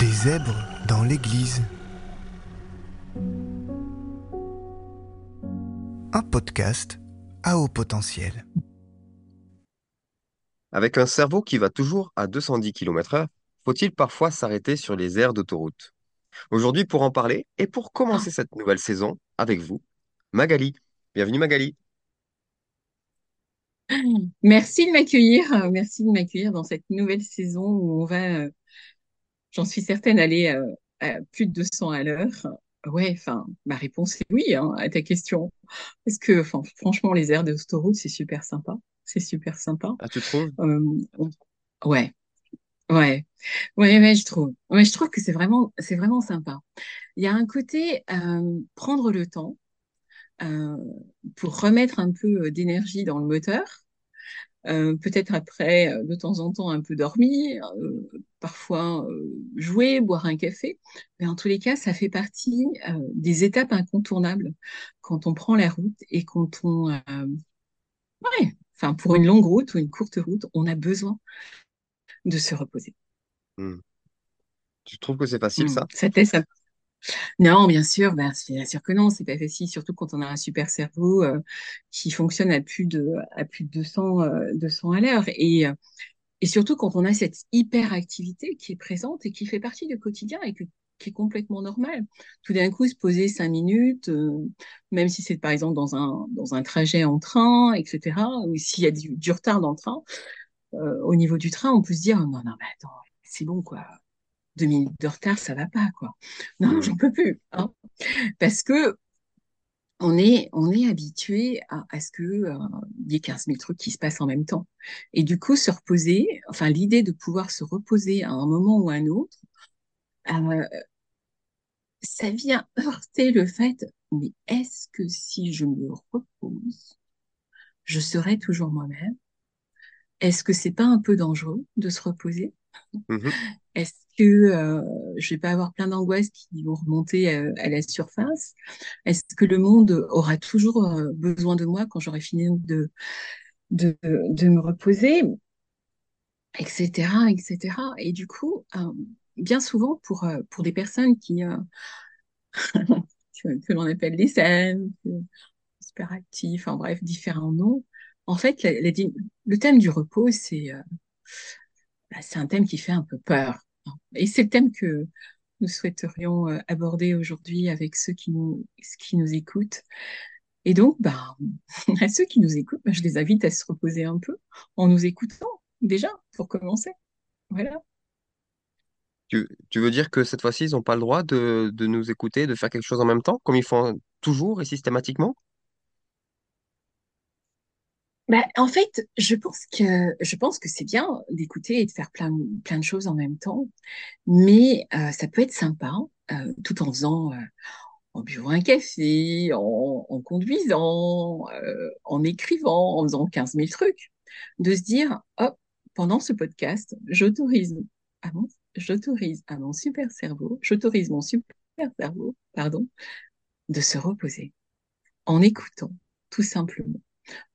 Des zèbres dans l'église. Un podcast à haut potentiel. Avec un cerveau qui va toujours à 210 km/h, faut-il parfois s'arrêter sur les aires d'autoroute? Aujourd'hui, pour en parler et pour commencer cette nouvelle saison avec vous, Magali. Bienvenue Magali. Merci de m'accueillir, merci de m'accueillir dans cette nouvelle saison où on va, euh, j'en suis certaine, aller euh, à plus de 200 à l'heure. Ouais, enfin, ma réponse est oui hein, à ta question. Parce que, enfin, franchement, les aires d'autoroute, c'est super sympa. C'est super sympa. Ah, tu trouves? Euh, ouais, ouais, ouais, ouais, je trouve. Ouais, je trouve que c'est vraiment, c'est vraiment sympa. Il y a un côté euh, prendre le temps euh, pour remettre un peu d'énergie dans le moteur. Euh, peut-être après, de temps en temps, un peu dormir, euh, parfois euh, jouer, boire un café. Mais en tous les cas, ça fait partie euh, des étapes incontournables quand on prend la route et quand on... euh, ouais, enfin, pour une longue route ou une courte route, on a besoin de se reposer. Hmm. Tu trouves que c'est facile Hmm. ça? Ça un Non, bien sûr, ben, bien sûr que non, c'est pas facile, surtout quand on a un super cerveau euh, qui fonctionne à plus de à plus de 200 euh, 200 à l'heure et euh, et surtout quand on a cette hyperactivité qui est présente et qui fait partie du quotidien et que- qui est complètement normale. Tout d'un coup, se poser cinq minutes, euh, même si c'est par exemple dans un dans un trajet en train, etc. Ou s'il y a du, du retard dans le train, euh, au niveau du train, on peut se dire non non mais attends, c'est bon quoi. Deux minutes de retard, ça va pas quoi. Non, Hmm. j'en peux plus. hein. Parce que on est, on est habitué à, ce que, euh, y ait 15 000 trucs qui se passent en même temps. Et du coup, se reposer, enfin, l'idée de pouvoir se reposer à un moment ou à un autre, euh, ça vient heurter le fait, mais est-ce que si je me repose, je serai toujours moi-même? Est-ce que c'est pas un peu dangereux de se reposer? Mhm. Est-ce que euh, je vais pas avoir plein d'angoisses qui vont remonter euh, à la surface? Est-ce que le monde aura toujours euh, besoin de moi quand j'aurai fini de, de, de me reposer, etc., etc. Et du coup, euh, bien souvent pour, pour des personnes qui, euh, que, que l'on appelle les scènes, super actifs, en bref, différents noms, en fait, le thème du repos, c'est euh, bah, c'est un thème qui fait un peu peur. Et c'est le thème que nous souhaiterions euh, aborder aujourd'hui avec ceux qui nous, qui nous écoutent. Et donc, bah, à ceux qui nous écoutent, bah, je les invite à se reposer un peu en nous écoutant, déjà, pour commencer. Voilà. Tu, veux dire que cette fois-ci, ils n'ont pas le droit de nous écouter, de faire quelque chose en même temps, comme ils font toujours et systématiquement? Bah, en fait, je pense que, je pense que c'est bien d'écouter et de faire plein, plein de choses en même temps, mais euh, ça peut être sympa, euh, tout en faisant, euh, en buvant un café, en, en conduisant, euh, en écrivant, en faisant 15 000 trucs, de se dire, hop, pendant ce podcast, j'autorise à mon, j'autorise à mon super cerveau, j'autorise mon super cerveau, pardon, de se reposer en écoutant, tout simplement,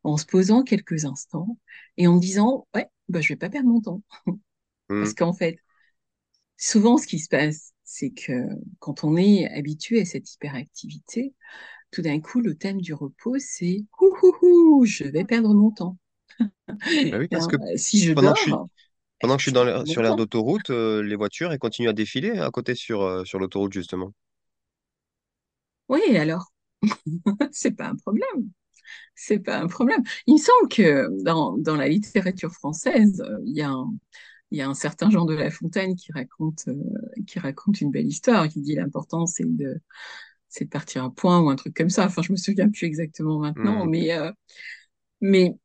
en se posant quelques instants et en me disant, ouais, bah, je vais pas perdre mon temps. Hmm. Parce qu'en fait, souvent, ce qui se passe, c'est que quand on est habitué à cette hyperactivité, tout d'un coup, le thème du repos, c'est ouhouhou, je vais perdre mon temps. Bah oui, parce Hein, que si je pendant que je suis, pendant que je dans sur l'aire d'autoroute, euh, les voitures, elles continuent à défiler à côté sur, euh, sur l'autoroute, justement. Oui, alors, c'est pas un problème. C'est pas un problème. Il me semble que dans, dans la littérature française, euh, il y a un, il y a un certain Jean de La Fontaine qui raconte, euh, qui raconte une belle histoire, qui dit l'important c'est de, c'est de partir à point ou un truc comme ça. Enfin, je me souviens plus exactement maintenant, Hmm. mais, euh, mais,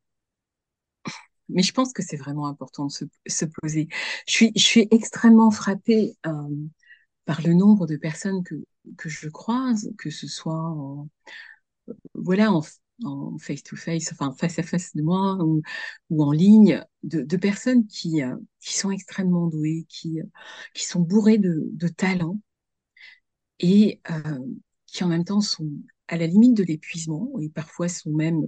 mais je pense que c'est vraiment important de se, se poser. Je suis, je suis extrêmement frappée euh, par le nombre de personnes que, que je croise, que ce soit en, voilà, en, en face-to-face, enfin face à face de moi ou, en ligne, de, personnes qui, euh, qui sont extrêmement douées, qui, euh, qui sont bourrées de, de talent et euh, qui en même temps sont à la limite de l'épuisement et parfois sont même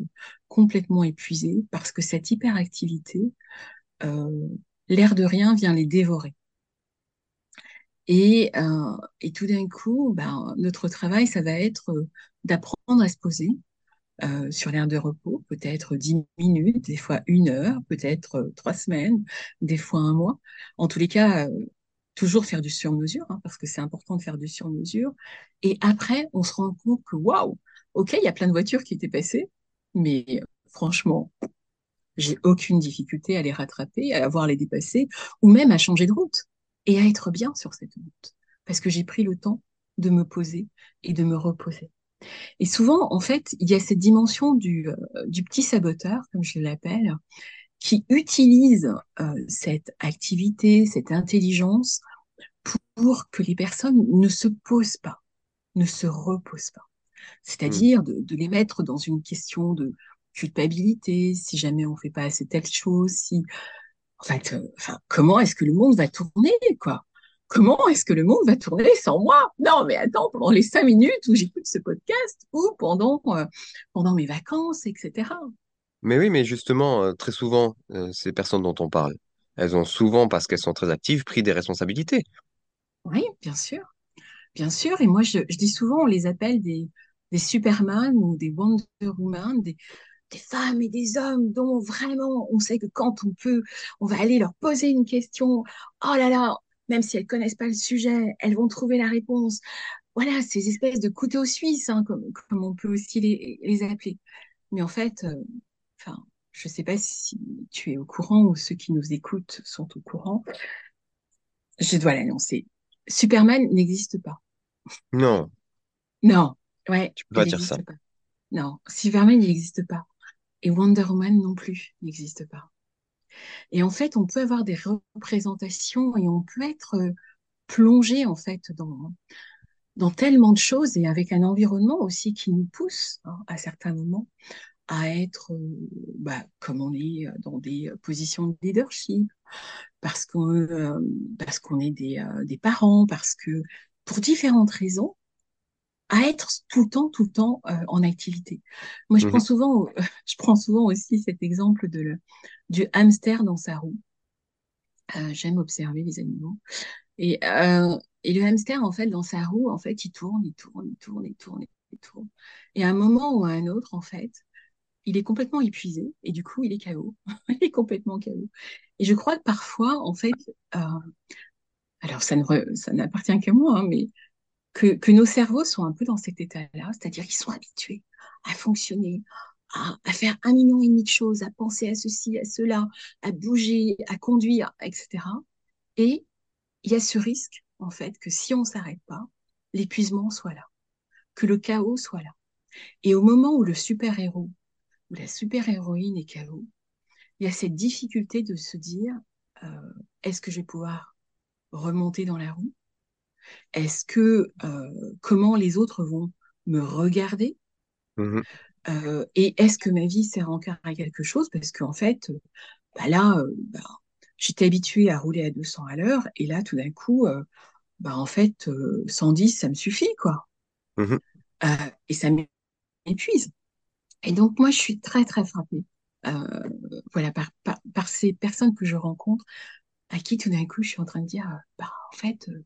complètement épuisées parce que cette hyperactivité, l'air de rien, vient les dévorer. Et, et tout d'un coup, ben, notre travail, ça va être d'apprendre à se poser euh, sur l'air de repos, peut-être dix minutes, des fois une heure, peut-être euh, trois semaines, des fois un mois. En tous les cas, euh, toujours faire du sur-mesure, hein, parce que c'est important de faire du sur-mesure. Et après, on se rend compte que waouh, ok, il y a plein de voitures qui étaient passées, mais franchement, j'ai aucune difficulté à les rattraper, à voir les dépasser, ou même à changer de route et à être bien sur cette route, parce que j'ai pris le temps de me poser et de me reposer. Et souvent, en fait, il y a cette dimension du, euh, du petit saboteur, comme je l'appelle, qui utilise euh, cette activité, cette intelligence pour que les personnes ne se posent pas, ne se reposent pas. C'est-à-dire de, de les mettre dans une question de culpabilité, si jamais on fait pas assez telle chose, si, en fait, euh, enfin, comment est-ce que le monde va tourner, quoi? Comment est-ce que le monde va tourner sans moi? Non, mais attends, pendant les cinq minutes où j'écoute ce podcast ou pendant, euh, pendant mes vacances, etc. Mais oui, mais justement, euh, très souvent, euh, ces personnes dont on parle, elles ont souvent, parce qu'elles sont très actives, pris des responsabilités. Oui, bien sûr, bien sûr. Et moi, je, je dis souvent, on les appelle des, des Superman ou des Wonder Woman, des, des femmes et des hommes dont vraiment on sait que quand on peut, on va aller leur poser une question. Oh là là, même si elles connaissent pas le sujet, elles vont trouver la réponse. Voilà, ces espèces de couteaux suisses, hein, comme, comme on peut aussi les, les appeler. Mais en fait, euh, enfin, je sais pas si tu es au courant ou ceux qui nous écoutent sont au courant. Je dois l'annoncer. Superman n'existe pas. Non, Non, ouais, tu peux pas dire ça. pas. Non, Superman n'existe pas. Et Wonder Woman non plus n'existe pas. Et en fait, on peut avoir des représentations et on peut être euh, plongé en fait dans, dans tellement de choses et avec un environnement aussi qui nous pousse hein, à certains moments à être, euh, bah, comme on est euh, dans des positions de leadership, parce qu'on est des, des parents, parce que pour différentes raisons, à être tout le temps, tout le temps euh, en activité. Moi, je prends Mhm, souvent, au- je prends souvent aussi cet exemple de le, du hamster dans sa roue. Euh, j'aime observer les animaux. Et, euh, et le hamster, en fait, dans sa roue, en fait, il tourne, il tourne, il tourne, il tourne, il tourne. Et à un moment ou à un autre, en fait, il est complètement épuisé et du coup, il est KO. Il est complètement KO. Et je crois que parfois, en fait, euh, alors ça n'appartient qu'à moi, hein, mais que, que nos cerveaux sont un peu dans cet état-là, c'est-à-dire qu'ils sont habitués à fonctionner, à, faire un million et demi de choses, à penser à ceci, à cela, à bouger, à conduire, etc. Et il y a ce risque, en fait, que si on s'arrête pas, l'épuisement soit là, que le chaos soit là. Et au moment où le super-héros ou la super-héroïne est KO, il y a cette difficulté de se dire, euh, est-ce que je vais pouvoir remonter dans la roue? Est-ce que, euh, comment les autres vont me regarder? mhm. Euh, et est-ce que ma vie sert encore à quelque chose? Parce qu'en fait, euh, bah là, bah, j'étais habituée à rouler à 200 à l'heure, et là, tout d'un coup, bah en fait, euh, 110, ça me suffit, quoi. Euh, et ça m'épuise. Et donc, moi, je suis très, très frappée, euh, voilà, par, par, par ces personnes que je rencontre, à qui tout d'un coup, je suis en train de dire, bah, en fait, euh,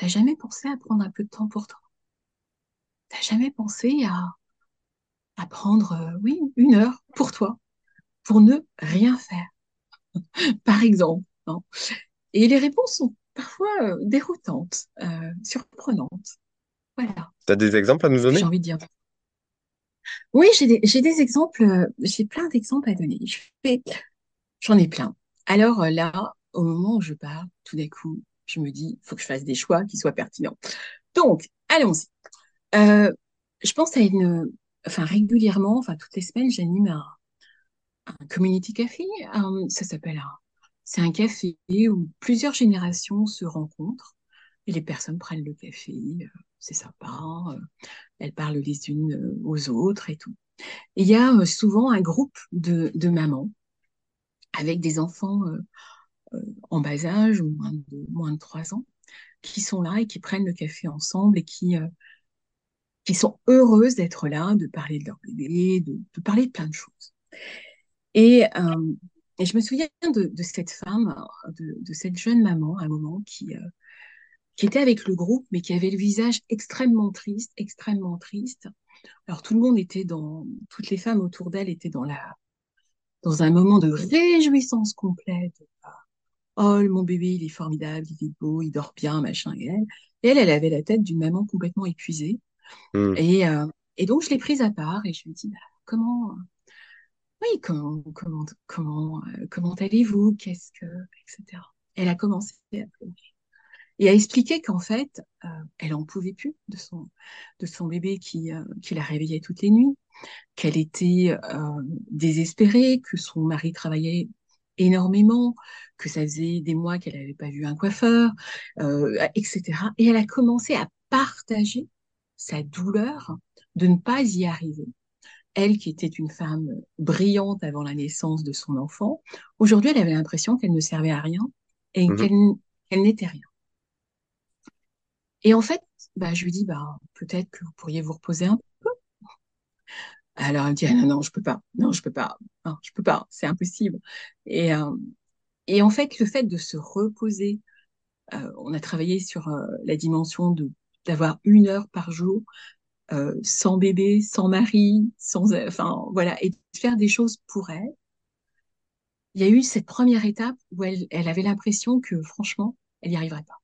t'as jamais pensé à prendre un peu de temps pour toi? T'as jamais pensé à, à prendre, euh, oui, une heure pour toi, pour ne rien faire, par exemple, hein. Et les réponses sont parfois euh, déroutantes, euh, surprenantes. Voilà T'as des exemples à nous que j'ai donner? envie de dire. Oui, j'ai des, des exemples, j'ai plein d'exemples à donner. J'en ai plein. Alors là, au moment où je parle, tout d'un coup, je me dis, il faut que je fasse des choix qui soient pertinents. Donc, allons-y. Euh, je pense à une, enfin régulièrement, enfin toutes les semaines, j'anime un, un community café. euh, ça s'appelle un, c'est un café où plusieurs générations se rencontrent et les personnes prennent le café. euh, c'est sympa. euh, elles parlent les unes aux autres et tout. Il y a souvent un groupe de, de mamans avec des enfants en bas âge, moins de, moins de 3 ans, qui sont là et qui prennent le café ensemble et qui, euh, qui sont heureuses d'être là, de parler de leur bébé, de, parler de plein de choses. Et, euh, je me souviens de, cette femme, de, de cette jeune maman à un moment qui, euh, qui était avec le groupe, mais qui avait le visage extrêmement triste, extrêmement triste. Alors tout le monde était dans, toutes les femmes autour d'elle étaient dans la, dans un moment de réjouissance complète. Oh, mon bébé, il est formidable, il est beau, il dort bien, machin. Et elle, elle, elle avait la tête d'une maman complètement épuisée. Hmm. Et, euh, et donc, je l'ai prise à part et je lui ai dit, bah, comment, oui, comment, comment, comment, euh, comment allez-vous, qu'est-ce que, etc. Elle a commencé à pleurer et à expliquer qu'en fait, euh, elle en pouvait plus de son, de son bébé qui, euh, qui la réveillait toutes les nuits, qu'elle était euh, désespérée, que son mari travaillait énormément, que ça faisait des mois qu'elle n'avait pas vu un coiffeur, euh, etc. Et elle a commencé à partager sa douleur de ne pas y arriver. Elle, qui était une femme brillante avant la naissance de son enfant, aujourd'hui, elle avait l'impression qu'elle ne servait à rien et Mhm. qu'elle qu'elle n'était rien. Et en fait, bah, je lui dis, bah, peut-être que vous pourriez vous reposer un peu. Alors, elle me dit, ah, non, non, je peux pas. Non, je peux pas. Non, je peux pas. C'est impossible. Et, euh, et en fait, le fait de se reposer, euh, on a travaillé sur euh, la dimension de d'avoir une heure par jour euh, sans bébé, sans mari, sans, enfin voilà, et de faire des choses pour elle. Il y a eu cette première étape où elle, elle avait l'impression que franchement, elle n'y arriverait pas.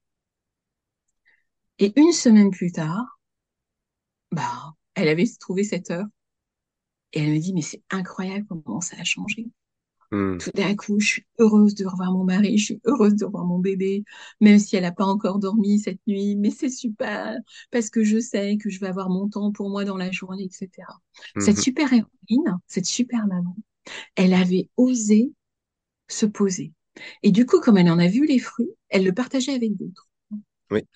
Et une semaine plus tard, bah, elle avait trouvé cette heure et elle me dit, mais c'est incroyable comment ça a changé. Hmm. Tout d'un coup, je suis heureuse de revoir mon mari, je suis heureuse de revoir mon bébé, même si elle n'a pas encore dormi cette nuit, mais c'est super parce que je sais que je vais avoir mon temps pour moi dans la journée, etc. Cette Mhm. super héroïne, cette super maman, elle avait osé se poser. Et du coup, comme elle en a vu les fruits, elle le partageait avec d'autres. Oui.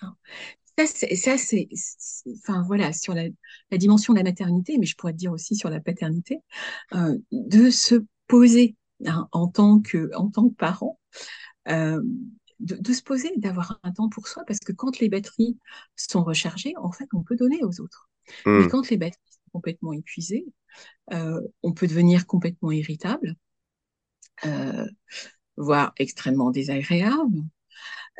Ça, c'est, ça, c'est, c'est- enfin voilà, sur la, la dimension de la maternité, mais je pourrais te dire aussi sur la paternité, euh, de se poser hein, en tant que, en tant que parent, euh, de, de se poser, d'avoir un temps pour soi, parce que quand les batteries sont rechargées, en fait, on peut donner aux autres. Mais Hmm. quand les batteries sont complètement épuisées, euh, on peut devenir complètement irritable, voire extrêmement désagréable.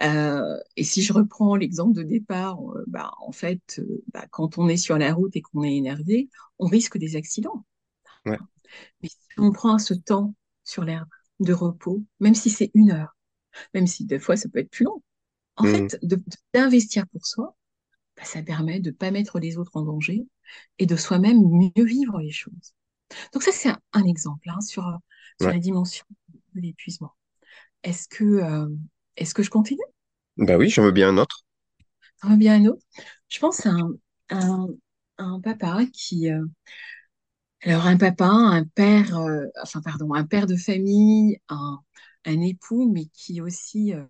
Euh, et si je reprends l'exemple de départ, euh, bah, en fait, euh, bah, quand on est sur la route et qu'on est énervé, on risque des accidents. Ouais. Mais si on prend ce temps sur l'herbe de repos, même si c'est une heure, même si des fois ça peut être plus long, en Hmm. fait, d'investir pour soi, bah, ça permet de pas mettre les autres en danger et de soi-même mieux vivre les choses. Donc ça, c'est un, un exemple hein, sur, euh, sur Ouais. la dimension de l'épuisement. Est-ce que, euh, est-ce que je continue? Bah oui, j'en veux bien un autre. T'en veux bien un autre? Je pense à un, un, un papa qui, euh, alors un papa, un père, euh, enfin pardon, un père de famille, un, un époux, mais qui aussi, euh,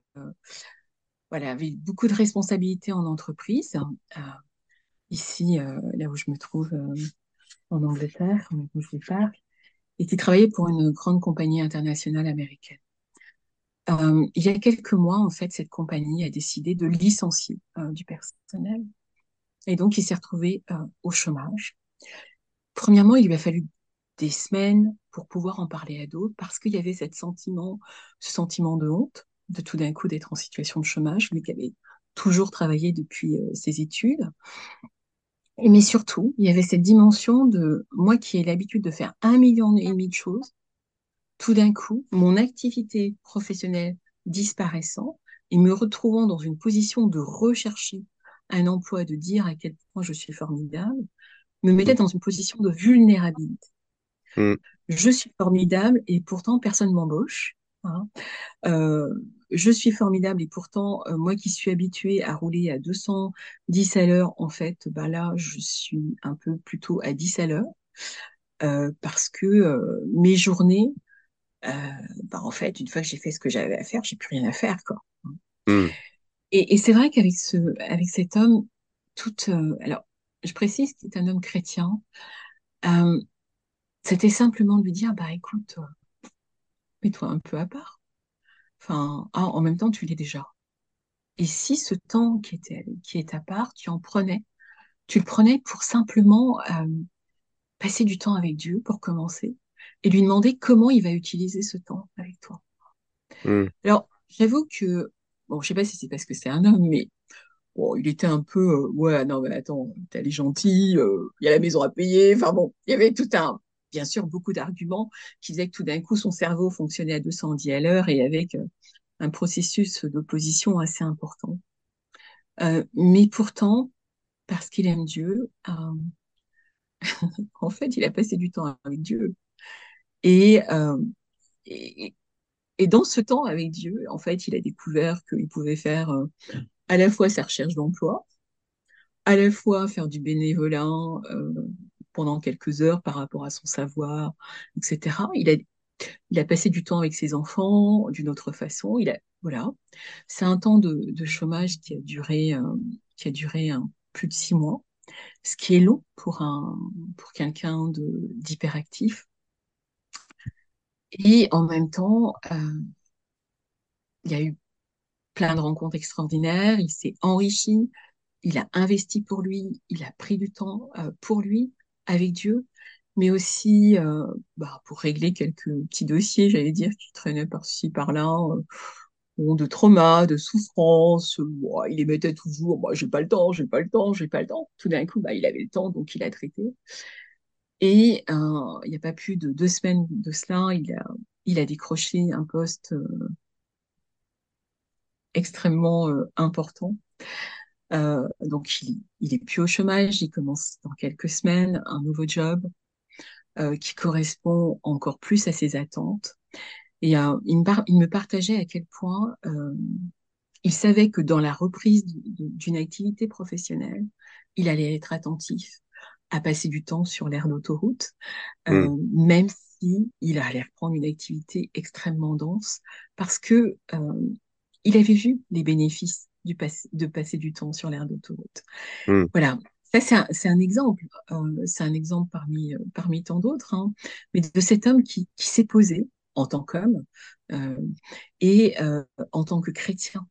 voilà, avait beaucoup de responsabilités en entreprise. Ici, là où je me trouve en Angleterre, où je parle, et qui travaillait pour une grande compagnie internationale américaine. Euh, il y a quelques mois, en fait, cette compagnie a décidé de licencier euh, du personnel. Et donc, il s'est retrouvé euh, au chômage. Premièrement, il lui a fallu des semaines pour pouvoir en parler à d'autres parce qu'il y avait ce sentiment de honte de tout d'un coup d'être en situation de chômage, lui qui avait toujours travaillé depuis ses études. Mais surtout, il y avait cette dimension de moi qui ai l'habitude de faire un million et demi de choses, tout d'un coup, mon activité professionnelle disparaissant et me retrouvant dans une position de rechercher un emploi, de dire à quel point je suis formidable, me mettait dans une position de vulnérabilité. Hmm. Je suis formidable et pourtant personne m'embauche. Hein. Euh, je suis formidable et pourtant euh, moi qui suis habituée à rouler à 210 à l'heure, en fait, bah là je suis un peu plutôt à 10 à l'heure euh, parce que mes journées, bah en fait, une fois que j'ai fait ce que j'avais à faire, j'ai plus rien à faire quoi. Hmm. Et, et c'est vrai qu'avec ce, avec cet homme, toute, euh, alors je précise qu'il est un homme chrétien. Euh, c'était simplement de lui dire, bah écoute, euh, mets-toi un peu à part. Enfin, ah, en même temps, tu l'es déjà. Et si ce temps qui était, qui est à part, tu en prenais, tu le prenais pour simplement euh, passer du temps avec Dieu pour commencer et lui demander comment il va utiliser ce temps avec toi. Hmm. Alors, j'avoue que, bon, je sais pas si c'est parce que c'est un homme, mais Bon, il était un peu, euh, ouais, non, mais attends, t'es gentil, euh, il y a la maison à payer. Enfin bon, il y avait tout un, bien sûr, beaucoup d'arguments qui disaient que tout d'un coup, son cerveau fonctionnait à 210 à l'heure et avec euh, un processus d'opposition assez important. Mais pourtant, parce qu'il aime Dieu, en fait, il a passé du temps avec Dieu. Et, euh, et, et dans ce temps avec Dieu, en fait, il a découvert qu'il pouvait faire euh, à la fois sa recherche d'emploi, à la fois faire du bénévolat euh, pendant quelques heures par rapport à son savoir, etc. Il a, il a passé du temps avec ses enfants d'une autre façon. Il a, voilà. C'est un temps de, de, chômage qui a duré, euh, qui a duré plus de six mois, ce qui est long pour pour quelqu'un d'hyperactif. Et en même temps, euh, il y a eu plein de rencontres extraordinaires, il s'est enrichi, il a investi pour lui, il a pris du temps euh, pour lui, avec Dieu, mais aussi euh, bah, pour régler quelques petits dossiers, j'allais dire, qui traînaient par-ci, par-là, euh, de trauma, de souffrance. Il les mettait toujours, moi, j'ai pas le temps, j'ai pas le temps, j'ai pas le temps. Tout d'un coup, bah, il avait le temps, donc il a traité. Et euh, il n'y a pas plus de deux semaines de cela, il a, il a décroché un poste euh, extrêmement euh, important. Euh, donc, il, il est plus au chômage, il commence dans quelques semaines un nouveau job euh, qui correspond encore plus à ses attentes. Et euh, il, me partageait à quel point il savait que dans la reprise d'une activité professionnelle, il allait être attentif à passer du temps sur l'aire d'autoroute, mmh. même si il allait reprendre une activité extrêmement dense, parce que il avait vu les bénéfices du de passer du temps sur l'aire d'autoroute. Mmh. Voilà. Ça, c'est un, un, exemple. Euh, c'est un exemple parmi, euh, parmi tant d'autres. Hein, mais de cet homme qui, qui s'est posé en tant qu'homme euh, et en tant que chrétien,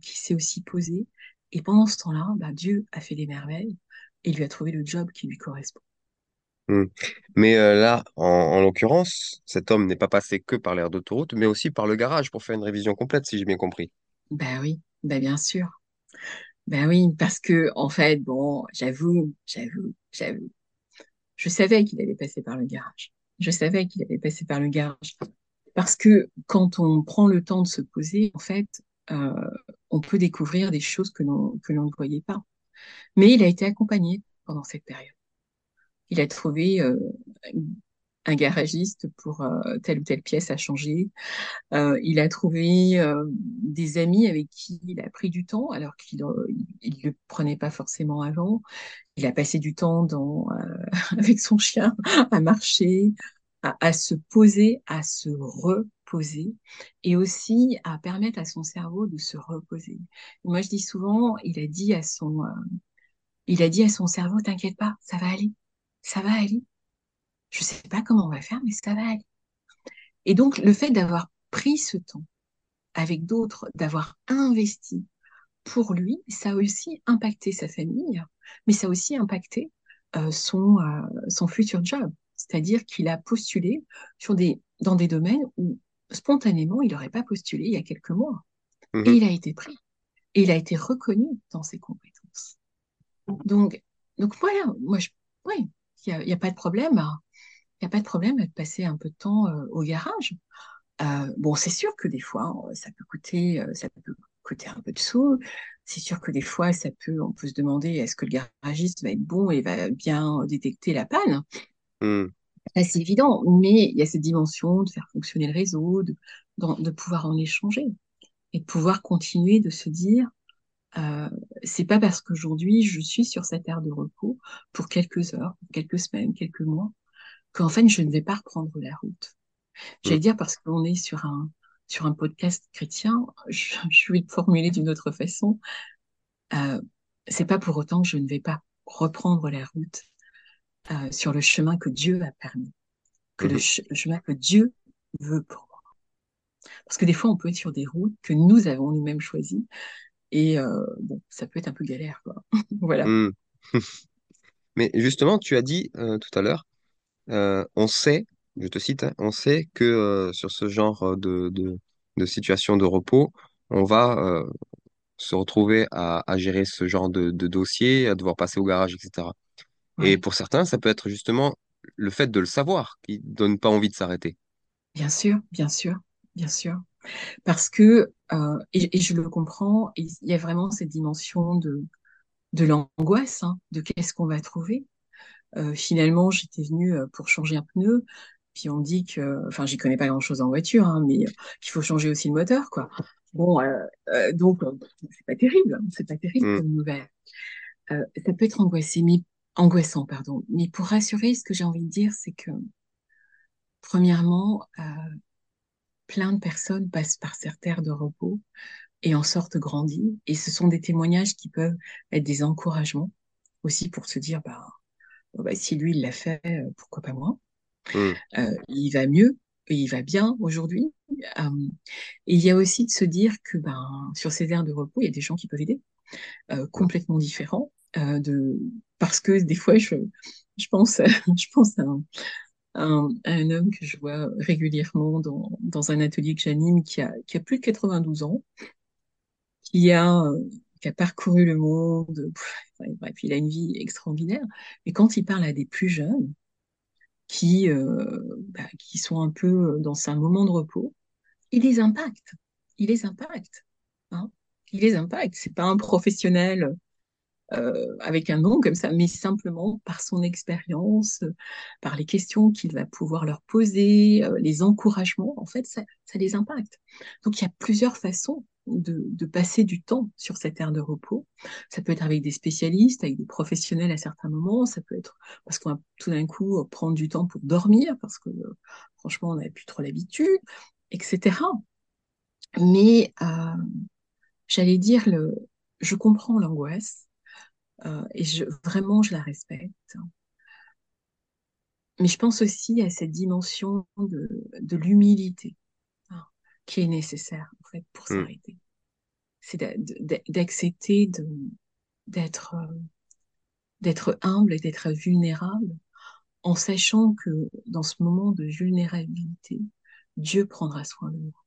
qui s'est aussi posé. Et pendant ce temps-là, bah, Dieu a fait des merveilles et lui a trouvé le job qui lui correspond. Mmh. Mais euh, là, en, en l'occurrence, cet homme n'est pas passé que par l'aire d'autoroute, mais aussi par le garage pour faire une révision complète, si j'ai bien compris. Ben oui, ben bien sûr. Ben oui, parce que en fait, bon, j'avoue, j'avoue, j'avoue, je savais qu'il allait passer par le garage. Je savais qu'il allait passer par le garage. Parce que quand on prend le temps de se poser, en fait, euh, on peut découvrir des choses que l'on que l'on ne voyait pas. Mais il a été accompagné pendant cette période. Il a trouvé euh, un garagiste pour euh, telle ou telle pièce à changer. Euh, il a trouvé des amis avec qui il a pris du temps, alors qu'il ne le prenait pas forcément avant. Il a passé du temps dans, avec son chien à marcher, à, à, se poser, à se reposer, et aussi à permettre à son cerveau de se reposer. moi, je dis souvent, il a dit à son, il a dit à son cerveau, t'inquiète pas, ça va aller, ça va aller je ne sais pas comment on va faire, mais ça va aller. Et donc, le fait d'avoir pris ce temps avec d'autres, d'avoir investi pour lui, ça a aussi impacté sa famille, mais ça a aussi impacté euh, son, euh, son futur job. C'est-à-dire qu'il a postulé sur des, dans des domaines où spontanément, il n'aurait pas postulé il y a quelques mois. Mmh. Et il a été pris. Et il a été reconnu dans ses compétences. Donc, donc voilà, moi, je, oui, il n'y a, a, pas de problème à, il n'y a pas de problème passer un peu de temps euh, au garage. Euh, bon, c'est sûr que des fois, ça peut coûter, euh, ça peut coûter un peu de sous. C'est sûr que des fois, ça peut, on peut se demander est-ce que le garagiste va être bon et va bien détecter la panne? Mm. C'est évident, mais il y a cette dimension de faire fonctionner le réseau, de, pouvoir en échanger et de pouvoir continuer de se dire euh, c'est pas parce qu'aujourd'hui je suis sur cette aire de repos pour quelques heures, quelques semaines, quelques mois, qu'en fait, je ne vais pas reprendre la route. J'allais dire parce qu'on est sur un, sur un podcast chrétien, je, je vais formuler d'une autre façon. Euh, c'est pas pour autant que je ne vais pas reprendre la route euh, sur le chemin que Dieu a permis, que le, mm-hmm. le, chemin que Dieu veut pour moi. Parce que des fois, on peut être sur des routes que nous avons nous-mêmes choisies, et euh, bon, ça peut être un peu galère, quoi. voilà. Mm. Mais justement, tu as dit euh, tout à l'heure on sait, je te cite, hein, on sait que sur ce genre de, de, de, situation de repos, on va se retrouver à, à gérer ce genre de, de dossier, à devoir passer au garage, etc. Et pour certains, ça peut être justement le fait de le savoir qui donne pas envie de s'arrêter. bien sûr, bien sûr, bien sûr. Parce que, euh, et, et je le comprends, il y a vraiment cette dimension de, de l'angoisse, hein, de qu'est-ce qu'on va trouver. Euh, finalement, j'étais venue euh, pour changer un pneu, puis on me dit que, enfin, j'y connais pas grand-chose en voiture, hein, mais qu'il faut changer aussi le moteur, quoi. Bon, euh, donc, c'est pas terrible, hein, c'est pas terrible comme nouvelle. Ça peut être angoissé, mais, angoissant, pardon. Mais pour rassurer, ce que j'ai envie de dire, c'est que, premièrement, euh, plein de personnes passent par cette terre de repos et en sortent grandies. Et ce sont des témoignages qui peuvent être des encouragements aussi pour se dire, bah, oh, bah, si lui, il l'a fait, euh, pourquoi pas moi? hmm, Euh, il va mieux et il va bien aujourd'hui. Euh, et il y a aussi de se dire que ben, sur ces aires de repos, il y a des gens qui peuvent aider, euh, complètement différents. Euh, de... Parce que des fois, je, je pense, je pense à un, un, un homme que je vois régulièrement dans, dans un atelier que j'anime qui a, qui a plus de 92 ans, qui a, euh, qui a parcouru le monde, pff, bref, il a une vie extraordinaire. Mais quand il parle à des plus jeunes, qui, euh, bah, qui sont un peu dans un moment de repos, il les impacte. Il les impacte. Hein. Il les impacte. C'est pas un professionnel euh, avec un nom comme ça, mais simplement par son expérience, euh, par les questions qu'il va pouvoir leur poser, euh, les encouragements, en fait, ça, ça les impacte. Donc, il y a plusieurs façons de, de passer du temps sur cette aire de repos. Ça peut être avec des spécialistes, avec des professionnels à certains moments, ça peut être parce qu'on va tout d'un coup prendre du temps pour dormir, parce que euh, franchement, on n'avait plus trop l'habitude, etc. Mais euh, j'allais dire, le, je comprends l'angoisse, euh, et je, vraiment, je la respecte. Mais je pense aussi à cette dimension de, de l'humilité hein, qui est nécessaire en fait pour hmm, s'arrêter. C'est d'accepter d'être euh, d'être humble et d'être vulnérable en sachant que dans ce moment de vulnérabilité, Dieu prendra soin de moi.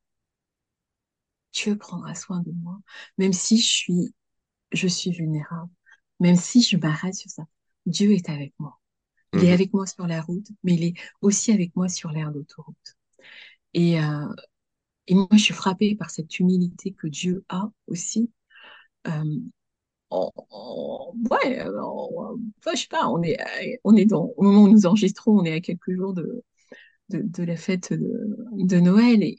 Dieu prendra soin de moi, même si je suis je suis vulnérable, même si je m'arrête sur ça. Dieu est avec moi. Il est mhm, avec moi sur la route, mais il est aussi avec moi sur l'aire d'autoroute. Et, euh, et moi, je suis frappée par cette humilité que Dieu a aussi. Euh, ouais, en- enfin, je sais pas, on est, on est dans, au moment où nous enregistrons, on est à quelques jours de, de, de la fête de, de Noël et,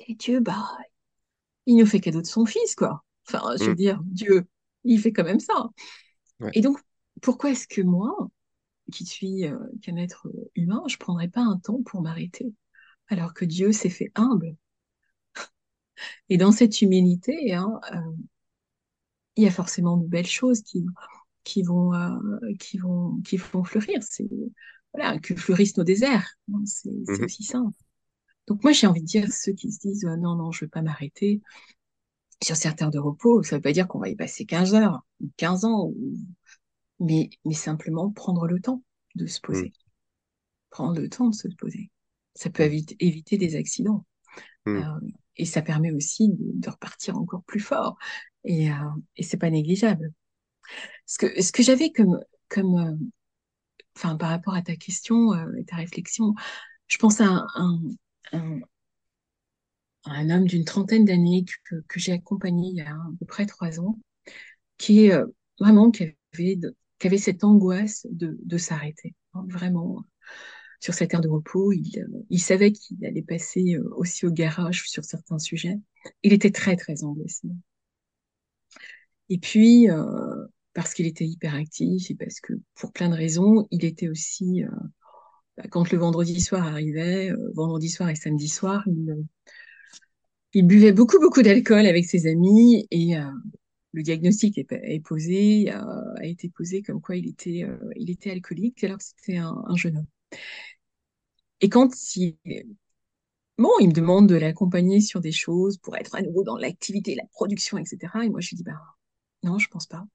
et Dieu, bah, il nous fait cadeau de son fils, quoi. Enfin, je veux dire, Dieu, il fait quand même ça. Ouais, Et donc, pourquoi est-ce que moi, qui suis euh, qu'un être humain, je prendrais pas un temps pour m'arrêter, alors que Dieu s'est fait humble? Et dans cette humilité, hein, euh, il y a forcément de belles choses qui, qui vont, euh, qui vont, qui vont fleurir. C'est voilà, que fleurissent nos déserts. hein, C'est mhm, aussi simple. Donc moi, j'ai envie de dire ceux qui se disent euh, non, non, je veux pas m'arrêter sur certains de repos. Ça veut pas dire qu'on va y passer 15 heures, ou 15 ans, ou- mais, mais simplement prendre le temps de se hmm, poser. Prendre le temps de se poser. Ça peut ouais, éviter, éviter des accidents. Euh, hmm, et ça permet aussi de, de repartir encore plus fort. Et, euh, et c'est pas négligeable. Ce que, ce que j'avais comme, comme, euh, enfin, par rapport à ta question euh, et ta réflexion, je pense à un, un, un, un homme d'une trentaine d'années que, j'ai accompagné il y a à peu près trois ans, qui euh, vraiment qui avait, qui avait cette angoisse de, de s'arrêter. hein, vraiment, sur cette aire de repos, il, euh, il savait qu'il allait passer euh, aussi au garage sur certains sujets. Il était très, très angoissé. Et puis, euh, parce qu'il était hyperactif et parce que, pour plein de raisons, il était aussi, bah, quand le vendredi soir arrivait, vendredi soir et samedi soir, il buvait beaucoup, beaucoup d'alcool avec ses amis et euh, le diagnostic est, est posé, euh, a été posé comme quoi il était, euh, il était alcoolique alors que c'était un, un jeune homme. Et quand il, bon, il me demande de l'accompagner sur des choses pour être à nouveau dans l'activité, la production, etc. Et moi, je lui dis, bah, non, je pense pas.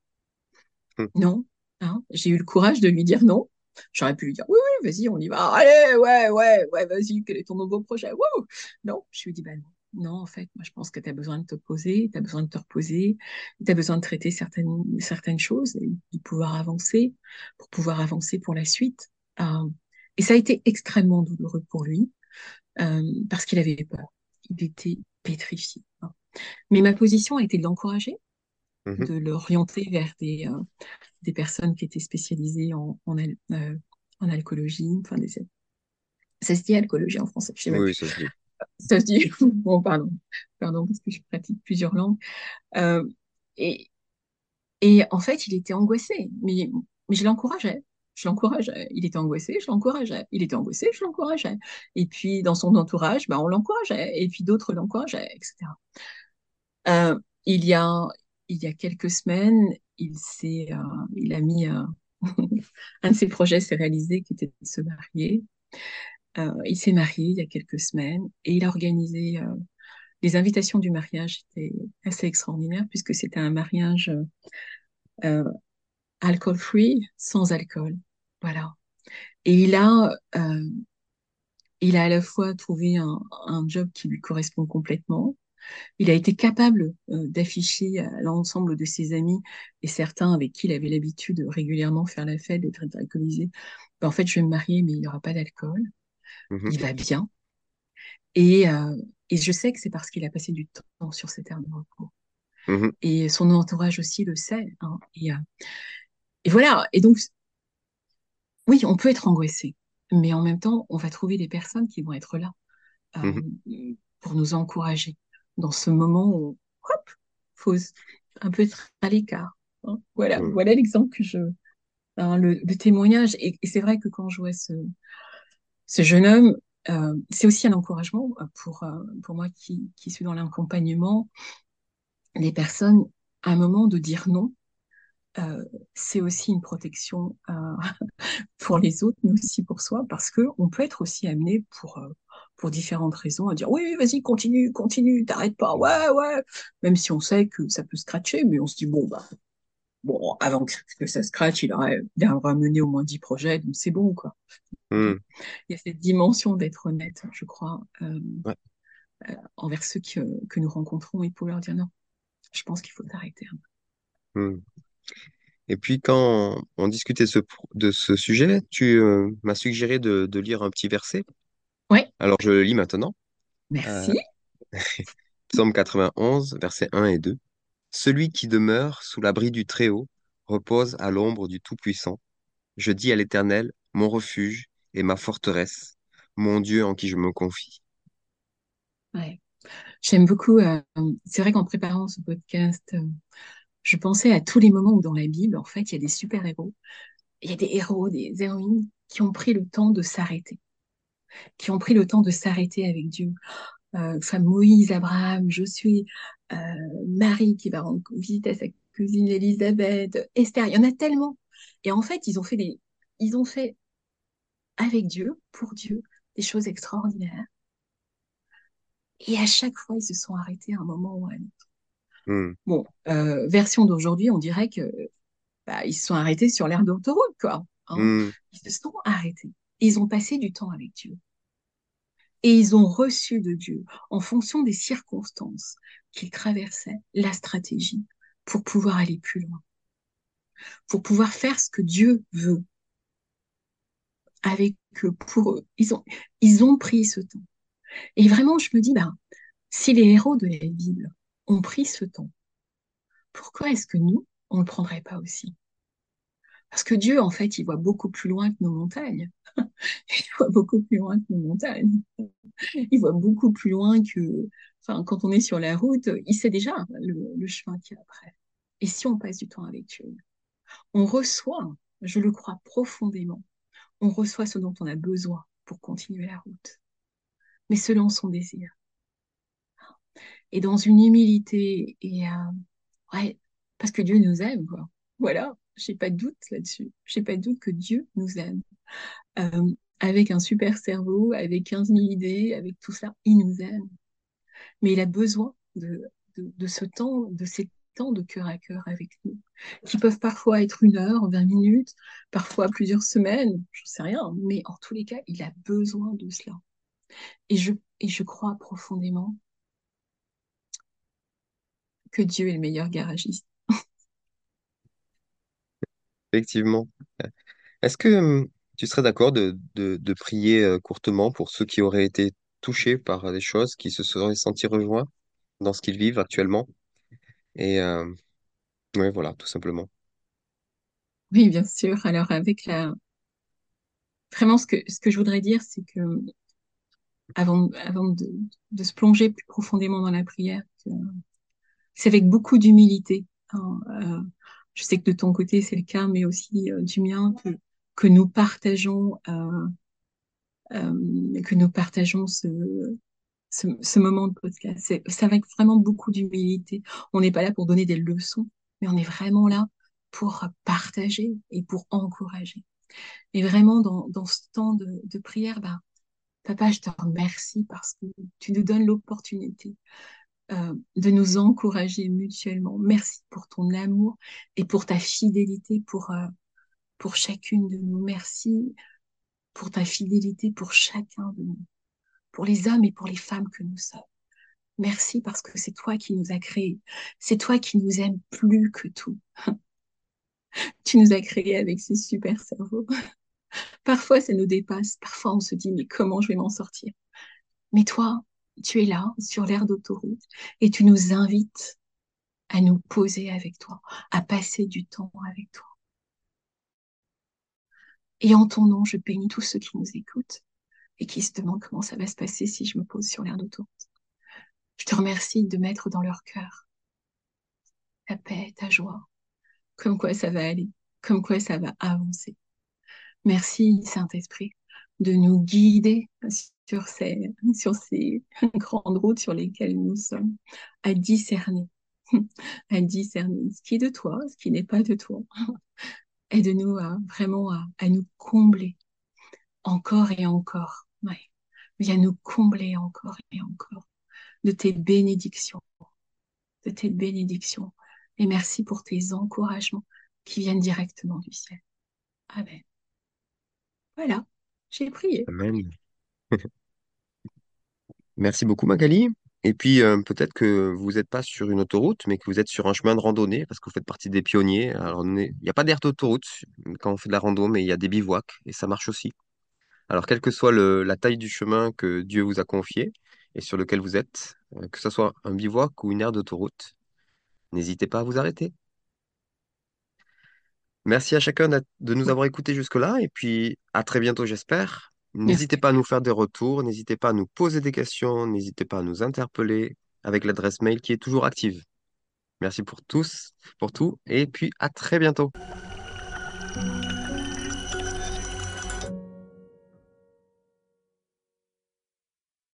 hmm, Non, hein, j'ai eu le courage de lui dire non. J'aurais pu lui dire oui, oui, vas-y, on y va. Allez, ouais, ouais, ouais, vas-y, quel est ton nouveau projet? Wouh! Non, je lui dis bah non. Non, en fait, moi je pense que tu as besoin de te poser, tu as besoin de te reposer, tu as besoin de traiter certaines, certaines choses et de pouvoir avancer, pour pouvoir avancer pour la suite. Euh, et ça a été extrêmement douloureux pour lui, euh, parce qu'il avait peur. Il était pétrifié. hein. Mais ma position a été de l'encourager, Mhm. de l'orienter vers des, euh, des personnes qui étaient spécialisées en, en, al- euh, en alcoolologie, enfin des, ça se dit alcoolologie en français, je sais Oui, ça se dit. Ça se dit, bon, pardon, pardon, parce que je pratique plusieurs langues. Euh, et, et en fait, il était angoissé, mais, mais je l'encourageais. Je l'encourageais. Il était angoissé, je l'encourageais. Il était angoissé, je l'encourageais. Et puis, dans son entourage, ben, on l'encourageait. Et puis, d'autres l'encourageaient, etc. Euh, il y a, il y a quelques semaines, il s'est, euh, il a mis, un de ses projets s'est réalisé, qui était de se marier. Euh, il s'est marié il y a quelques semaines et il a organisé euh, les invitations du mariage étaient assez extraordinaires puisque c'était un mariage euh, alcool free, sans alcool. Voilà. Et il a, euh, il a à la fois trouvé un, un job qui lui correspond complètement. Il a été capable euh, d'afficher à l'ensemble de ses amis et certains avec qui il avait l'habitude de régulièrement faire la fête, d'être alcoolisé. Ben, en fait, je vais me marier, mais il n'y aura pas d'alcool. Mhm. Il va bien. Et, euh, et je sais que c'est parce qu'il a passé du temps sur cette terre de repos. Mhm. Et son entourage aussi le sait. hein. Et, euh, et voilà. Et donc, oui, on peut être angoissé, mais en même temps, on va trouver des personnes qui vont être là euh, pour nous encourager dans ce moment où, hop, faut un peu être à l'écart. hein. Voilà, voilà l'exemple que je, hein, le, le témoignage. Et, et c'est vrai que quand je vois ce, ce jeune homme, euh, c'est aussi un encouragement pour, euh, pour moi qui, suis dans l'accompagnement des personnes à un moment de dire non. Euh, c'est aussi une protection euh, pour les autres, mais aussi pour soi, parce que on peut être aussi amené pour euh, pour différentes raisons à dire oui, vas-y, continue, continue, t'arrêtes pas, ouais, ouais, même si on sait que ça peut scratcher, mais on se dit bon bah bon avant que, que ça scratche, il aurait il aurait mené au moins 10 projets, donc c'est bon quoi. Mhm. Il y a cette dimension d'être honnête, je crois, euh, Ouais. euh, envers ceux que, que nous rencontrons et pour leur dire non, je pense qu'il faut t'arrêter. Mhm. Et puis, quand on discutait ce de ce sujet, tu euh, m'as suggéré de, de lire un petit verset. Ouais, Alors, je le lis maintenant. Merci. Psaume 91, versets 1 et 2. Celui qui demeure sous l'abri du Très-Haut repose à l'ombre du Tout-Puissant. Je dis à l'Éternel, mon refuge et ma forteresse, mon Dieu en qui je me confie. Ouais. J'aime beaucoup. euh, c'est vrai qu'en préparant ce podcast, euh, je pensais à tous les moments où dans la Bible, en fait, il y a des super-héros. Il y a des héros, des héroïnes qui ont pris le temps de s'arrêter, qui ont pris le temps de s'arrêter avec Dieu. Euh, enfin, Moïse, Abraham, Josué, euh, Marie qui va rendre visite à sa cousine Élisabeth, Esther. Il y en a tellement. Et en fait, ils ont fait des, ils ont fait avec Dieu, pour Dieu, des choses extraordinaires. Et à chaque fois, ils se sont arrêtés à un moment ou à un autre. Hmm, Bon, euh, version d'aujourd'hui, on dirait que bah, ils se sont arrêtés sur l'aire d'autoroute, quoi. Hein. hmm, Ils se sont arrêtés. Ils ont passé du temps avec Dieu. Et ils ont reçu de Dieu, en fonction des circonstances qu'ils traversaient, la stratégie pour pouvoir aller plus loin, pour pouvoir faire ce que Dieu veut avec eux, pour eux. Ils ont, ils ont pris ce temps. Et vraiment, je me dis, bah, si les héros de la Bible ont pris ce temps, pourquoi est-ce que nous, on ne le prendrait pas aussi? Parce que Dieu, en fait, il voit beaucoup plus loin que nos montagnes. Il voit beaucoup plus loin que nos montagnes. Il voit beaucoup plus loin que... Enfin, quand on est sur la route, il sait déjà le, le chemin qu'il y a après. Et si on passe du temps avec Dieu, on reçoit, je le crois profondément, on reçoit ce dont on a besoin pour continuer la route, mais selon son désir. Et dans une humilité et ouais, parce que Dieu nous aime, quoi. Voilà, j'ai pas de doute là-dessus. J'ai pas de doute que Dieu nous aime. Euh, avec un super cerveau, avec 15 000 idées, avec tout ça, il nous aime. Mais il a besoin de, ce temps, de ces temps de cœur à cœur avec nous, qui peuvent parfois être une heure, 20 minutes, parfois plusieurs semaines, je sais rien, mais en tous les cas, il a besoin de cela. Et je crois profondément que Dieu est le meilleur garagiste. Effectivement. Est-ce que tu serais d'accord de, de, prier courtement pour ceux qui auraient été touchés par des choses, qui se seraient sentis rejoints dans ce qu'ils vivent actuellement? Et euh, voilà, tout simplement. Oui, bien sûr. Alors avec la vraiment ce que ce que je voudrais dire, c'est que avant avant de, de se plonger plus profondément dans la prière, c'est avec beaucoup d'humilité. hein, je sais que de ton côté c'est le cas, mais aussi euh, du mien que nous partageons euh, euh, que nous partageons ce ce, ce moment de podcast. C'est c'est avec vraiment beaucoup d'humilité. On n'est pas là pour donner des leçons, mais on est vraiment là pour partager et pour encourager. Et vraiment, dans, dans ce temps de, de prière, bah, papa, je te remercie parce que tu nous donnes l'opportunité euh, de nous encourager mutuellement. Merci pour ton amour et pour ta fidélité pour, euh, pour chacune de nous. Merci pour ta fidélité pour chacun de nous, pour les hommes et pour les femmes que nous sommes. Merci parce que c'est toi qui nous as créés. C'est toi qui nous aimes plus que tout. Tu nous as créés avec ce super cerveau. Parfois, ça nous dépasse. Parfois, on se dit, mais comment je vais m'en sortir? Mais toi, tu es là, sur l'aire d'autoroute, et tu nous invites à nous poser avec toi, à passer du temps avec toi. Et en ton nom, je bénis tous ceux qui nous écoutent et qui se demandent comment ça va se passer si je me pose sur l'aire d'autoroute. Je te remercie de mettre dans leur cœur ta paix, ta joie, comme quoi ça va aller, comme quoi ça va avancer. Merci, Saint-Esprit, de nous guider sur ces, grandes routes sur lesquelles nous sommes, à discerner, à discerner ce qui est de toi, ce qui n'est pas de toi. Aide-nous vraiment à, nous combler encore et encore. Viens nous combler encore et encore de tes bénédictions, de tes bénédictions. Et merci pour tes encouragements qui viennent directement du ciel. Amen. Voilà, j'ai prié. Amen. Merci beaucoup, Magali. Et puis, euh, peut-être que vous n'êtes pas sur une autoroute, mais que vous êtes sur un chemin de randonnée, parce que vous faites partie des pionniers. Alors, il n'y a pas d'aire d'autoroute quand on fait de la rando, mais il y a des bivouacs, et ça marche aussi. Alors, quelle que soit la taille du chemin que Dieu vous a confié et sur lequel vous êtes, euh, que ce soit un bivouac ou une aire d'autoroute, n'hésitez pas à vous arrêter. Merci à chacun de nous avoir écoutés jusque-là, et puis à très bientôt, j'espère. N'hésitez pas à nous faire des retours, n'hésitez pas à nous poser des questions, n'hésitez pas à nous interpeller avec l'adresse mail qui est toujours active. Merci pour tous, pour tout, et puis à très bientôt.